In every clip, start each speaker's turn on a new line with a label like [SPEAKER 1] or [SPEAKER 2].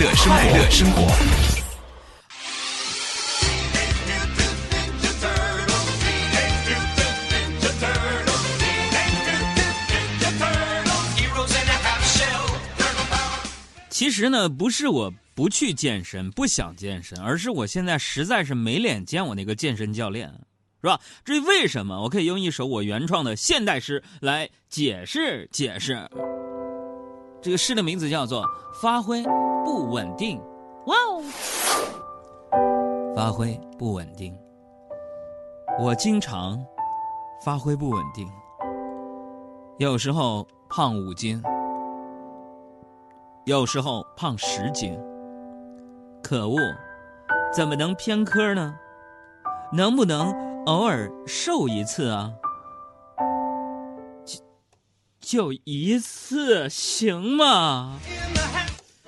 [SPEAKER 1] 乐生活，快乐生活。
[SPEAKER 2] 其实呢，不是我不去健身，不想健身，而是我现在实在是没脸见我那个健身教练，是吧？至于为什么，我可以用一首我原创的现代诗来解释解释。这个诗的名字叫做《发挥不稳定》。哇哦！发挥不稳定，我经常发挥不稳定，有时候胖五斤。有时候胖十斤，可恶，怎么能偏科呢？能不能偶尔瘦一次啊？就就一次行吗？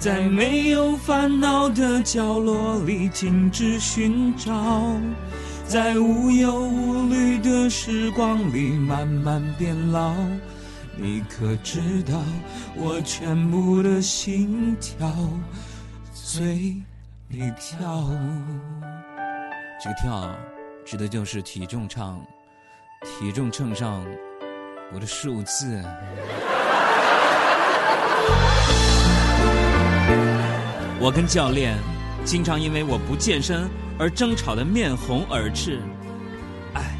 [SPEAKER 3] 在没有烦恼的角落里静止寻找，在无忧无虑的时光里慢慢变老。你可知道我全部的心跳随你跳？
[SPEAKER 2] 这个跳，指的就是体重秤，体重秤上我的数字。我跟教练经常因为我不健身而争吵的面红耳赤，哎，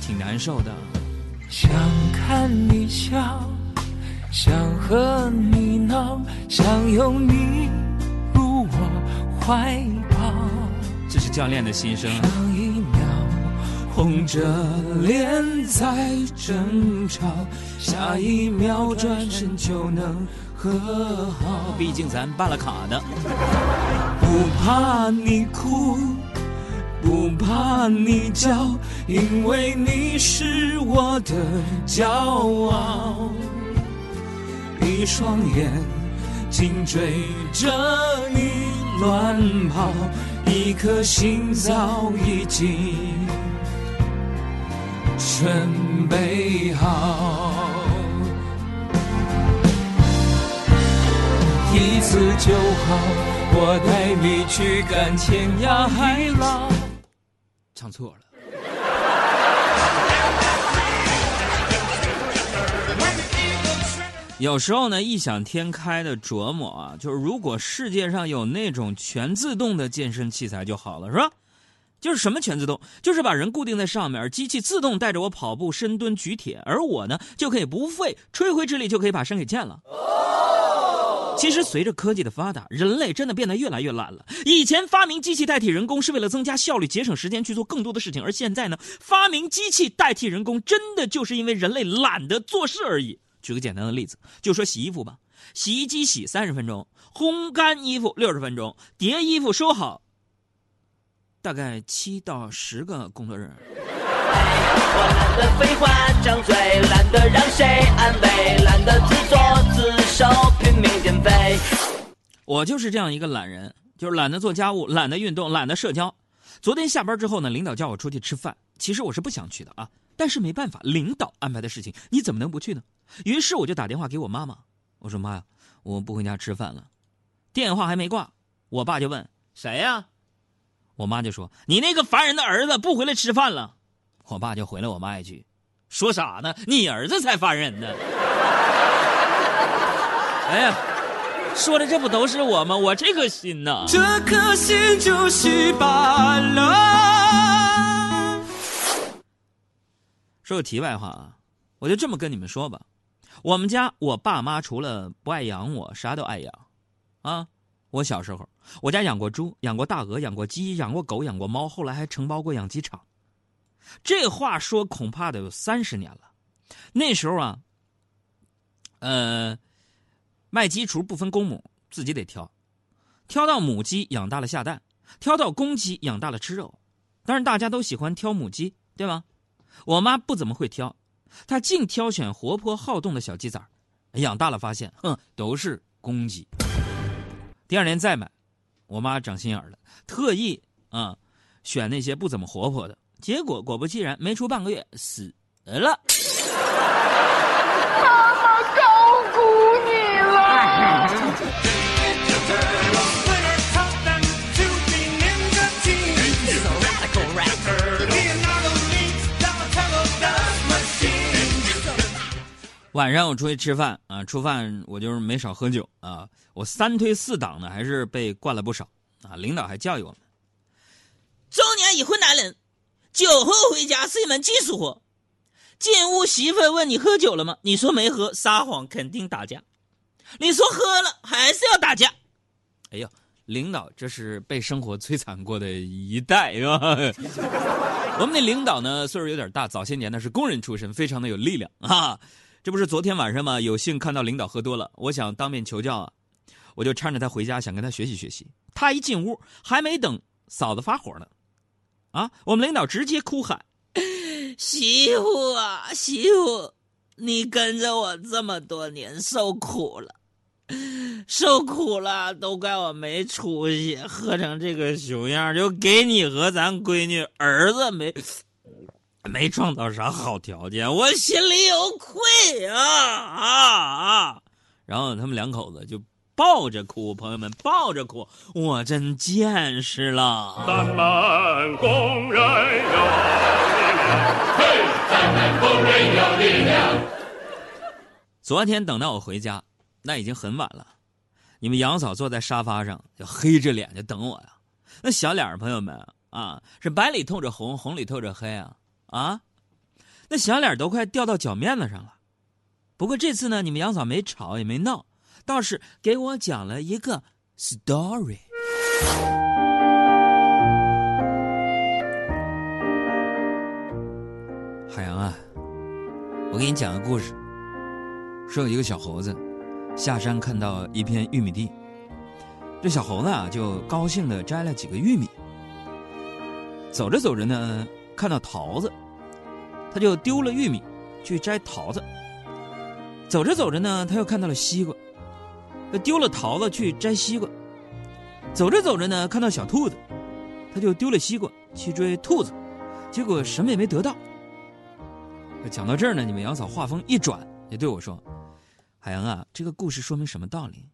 [SPEAKER 2] 挺难受的。
[SPEAKER 3] 想看你笑，想和你闹，想拥你入我怀抱。
[SPEAKER 2] 这是教练的心声。
[SPEAKER 3] 上一秒红着脸在争吵，下一秒转身就能和好。
[SPEAKER 2] 毕竟咱办了卡的，
[SPEAKER 3] 不怕你哭。不怕你叫，因为你是我的骄傲。一双眼紧追着你乱跑，一颗心早已经准备好。次就好，我带你去看天涯海浪。
[SPEAKER 2] 唱错了。有时候呢，异想天开的琢磨啊，就是如果世界上有那种全自动的健身器材就好了，是吧？就是什么全自动？就是把人固定在上面，机器自动带着我跑步、深蹲、举铁，而我呢，就可以不费吹灰之力就可以把身给健了。其实，随着科技的发达，人类真的变得越来越懒了。以前发明机器代替人工是为了增加效率、节省时间去做更多的事情，而现在呢，发明机器代替人工，真的就是因为人类懒得做事而已。举个简单的例子，就说洗衣服吧，洗衣机洗三十分钟，烘干衣服六十分钟，叠衣服收好，大概七到十个工作日。我 懒得废话张嘴，懒得让谁安慰，懒得自作自我就是这样一个懒人，就是懒得做家务，懒得运动，懒得社交。昨天下班之后呢，领导叫我出去吃饭，其实我是不想去的啊，但是没办法，领导安排的事情，你怎么能不去呢？于是我就打电话给我妈妈，我说妈呀，我不回家吃饭了。电话还没挂，我爸就问谁呀？我妈就说你那个烦人的儿子不回来吃饭了。我爸就回了我妈一句：“说啥呢？你儿子才烦人呢！”哎呀，说的这不都是我吗？我这颗心呐，
[SPEAKER 3] 这颗心就是罢了。
[SPEAKER 2] 说个题外话啊，我就这么跟你们说吧，我们家我爸妈除了不爱养我，啥都爱养，啊，我小时候我家养过猪，养过大鹅，养过鸡，养过狗，养过猫，后来还承包过养鸡场。这话说恐怕得有三十年了。那时候啊，呃，卖鸡雏不分公母，自己得挑。挑到母鸡养大了下蛋，挑到公鸡养大了吃肉。当然，大家都喜欢挑母鸡，对吗？我妈不怎么会挑，她净挑选活泼好动的小鸡崽养大了发现，哼，都是公鸡。第二年再买，我妈长心眼了，特意啊选那些不怎么活泼的。结果果不其然，没出半个月死了。晚上我出去吃饭啊，吃饭我就是没少喝酒啊。我三推四挡呢，还是被灌了不少啊。领导还教育我们：
[SPEAKER 1] 中年已婚男人，酒后回家是一门技术活。进屋媳妇问你喝酒了吗？你说没喝，撒谎肯定打架。你说喝了，还是要打架。
[SPEAKER 2] 哎呦，领导这是被生活摧残过的一代是吧？我们的领导呢，岁数有点大，早些年呢是工人出身，非常的有力量啊。这不是昨天晚上吗？有幸看到领导喝多了，我想当面求教啊，我就搀着他回家，想跟他学习学习。他一进屋，还没等嫂子发火呢，啊，我们领导直接哭喊：“
[SPEAKER 1] 媳妇啊，媳妇，你跟着我这么多年，受苦了，受苦了，都怪我没出息，喝成这个熊样，就给你和咱闺女儿子没。”没创造啥好条件，我心里有愧啊啊啊！
[SPEAKER 2] 然后他们两口子就抱着哭，朋友们抱着哭，我真见识了。咱们工人有力量，嘿，咱们工人有力量。昨天等到我回家，那已经很晚了。你们杨嫂坐在沙发上，就黑着脸就等我呀。那小脸朋友们啊，是白里透着红，红里透着黑啊。啊，那小脸都快掉到脚面子上了。不过这次呢，你们杨嫂没吵也没闹，倒是给我讲了一个 story。海洋啊，我给你讲个故事。说有一个小猴子下山看到一片玉米地，这小猴子啊就高兴的摘了几个玉米。走着走着呢。看到桃子，他就丢了玉米，去摘桃子。走着走着呢，他又看到了西瓜，他丢了桃子去摘西瓜。走着走着呢，看到小兔子，他就丢了西瓜去追兔子，结果什么也没得到。讲到这儿呢，你们杨嫂话锋一转，也对我说：“海洋啊，这个故事说明什么道理？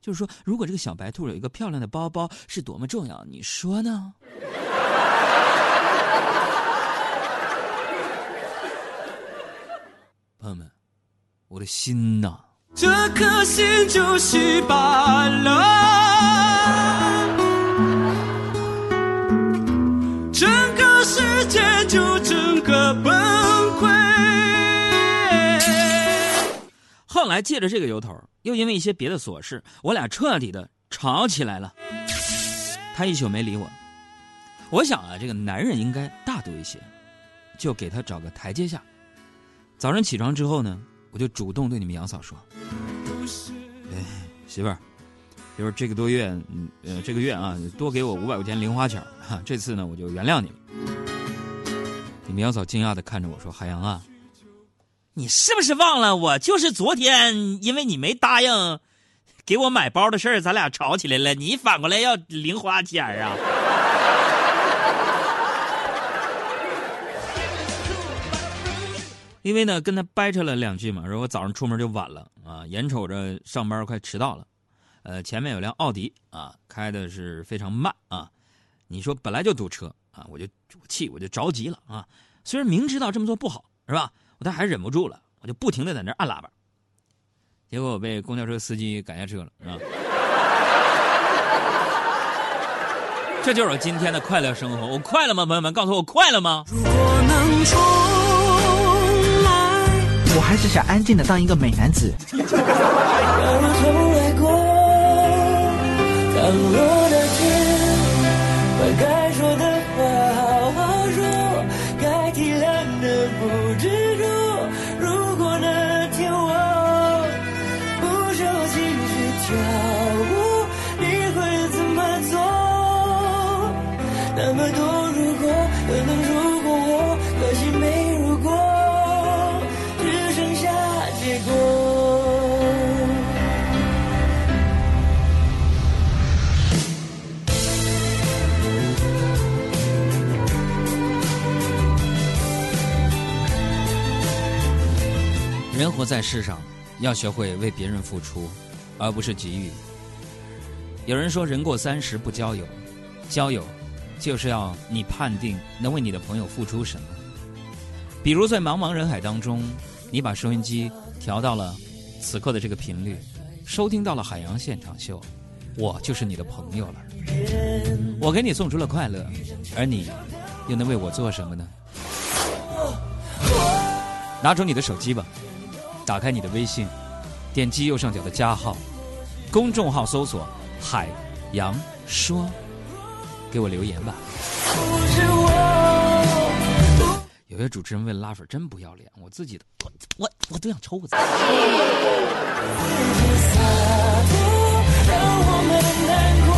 [SPEAKER 2] 就是说，如果这个小白兔有一个漂亮的包包，是多么重要，你说呢？”朋友们，我的心呐，
[SPEAKER 3] 这颗心就是罢了，整个世界就整个崩溃。
[SPEAKER 2] 后来借着这个由头，又因为一些别的琐事，我俩彻底的吵起来了。他一宿没理我，我想啊，这个男人应该大度一些，就给他找个台阶下。早上起床之后呢，我就主动对你们杨嫂说：“哎，媳妇儿，就是，这个多月，嗯呃，这个月啊，多给我五百块钱零花钱哈，这次呢，我就原谅你了。”你们杨嫂惊讶的看着我说：“海洋啊，
[SPEAKER 1] 你是不是忘了我就是昨天因为你没答应给我买包的事儿，咱俩吵起来了？你反过来要零花钱啊？”
[SPEAKER 2] 因为呢，跟他掰扯了两句嘛，说我早上出门就晚了啊，眼瞅着上班快迟到了，呃，前面有辆奥迪啊，开的是非常慢啊，你说本来就堵车啊，我就气，我就着急了啊，虽然明知道这么做不好，是吧？我但还忍不住了，我就不停的在那按喇叭，结果我被公交车司机赶下车了，是吧？这就是我今天的快乐生活，我快乐吗，朋友们？告诉我快乐吗？如果能
[SPEAKER 4] 我还是想安静的当一个美男子。
[SPEAKER 2] 人活在世上，要学会为别人付出，而不是给予。有人说，人过三十不交友，交友就是要你判定能为你的朋友付出什么。比如在茫茫人海当中，你把收音机调到了此刻的这个频率，收听到了海洋现场秀，我就是你的朋友了。我给你送出了快乐，而你又能为我做什么呢？拿出你的手机吧。打开你的微信，点击右上角的加号，公众号搜索“海洋说”，给我留言吧。有些主持人为了拉粉真不要脸，我自己的，我我我都想抽死。让我们难过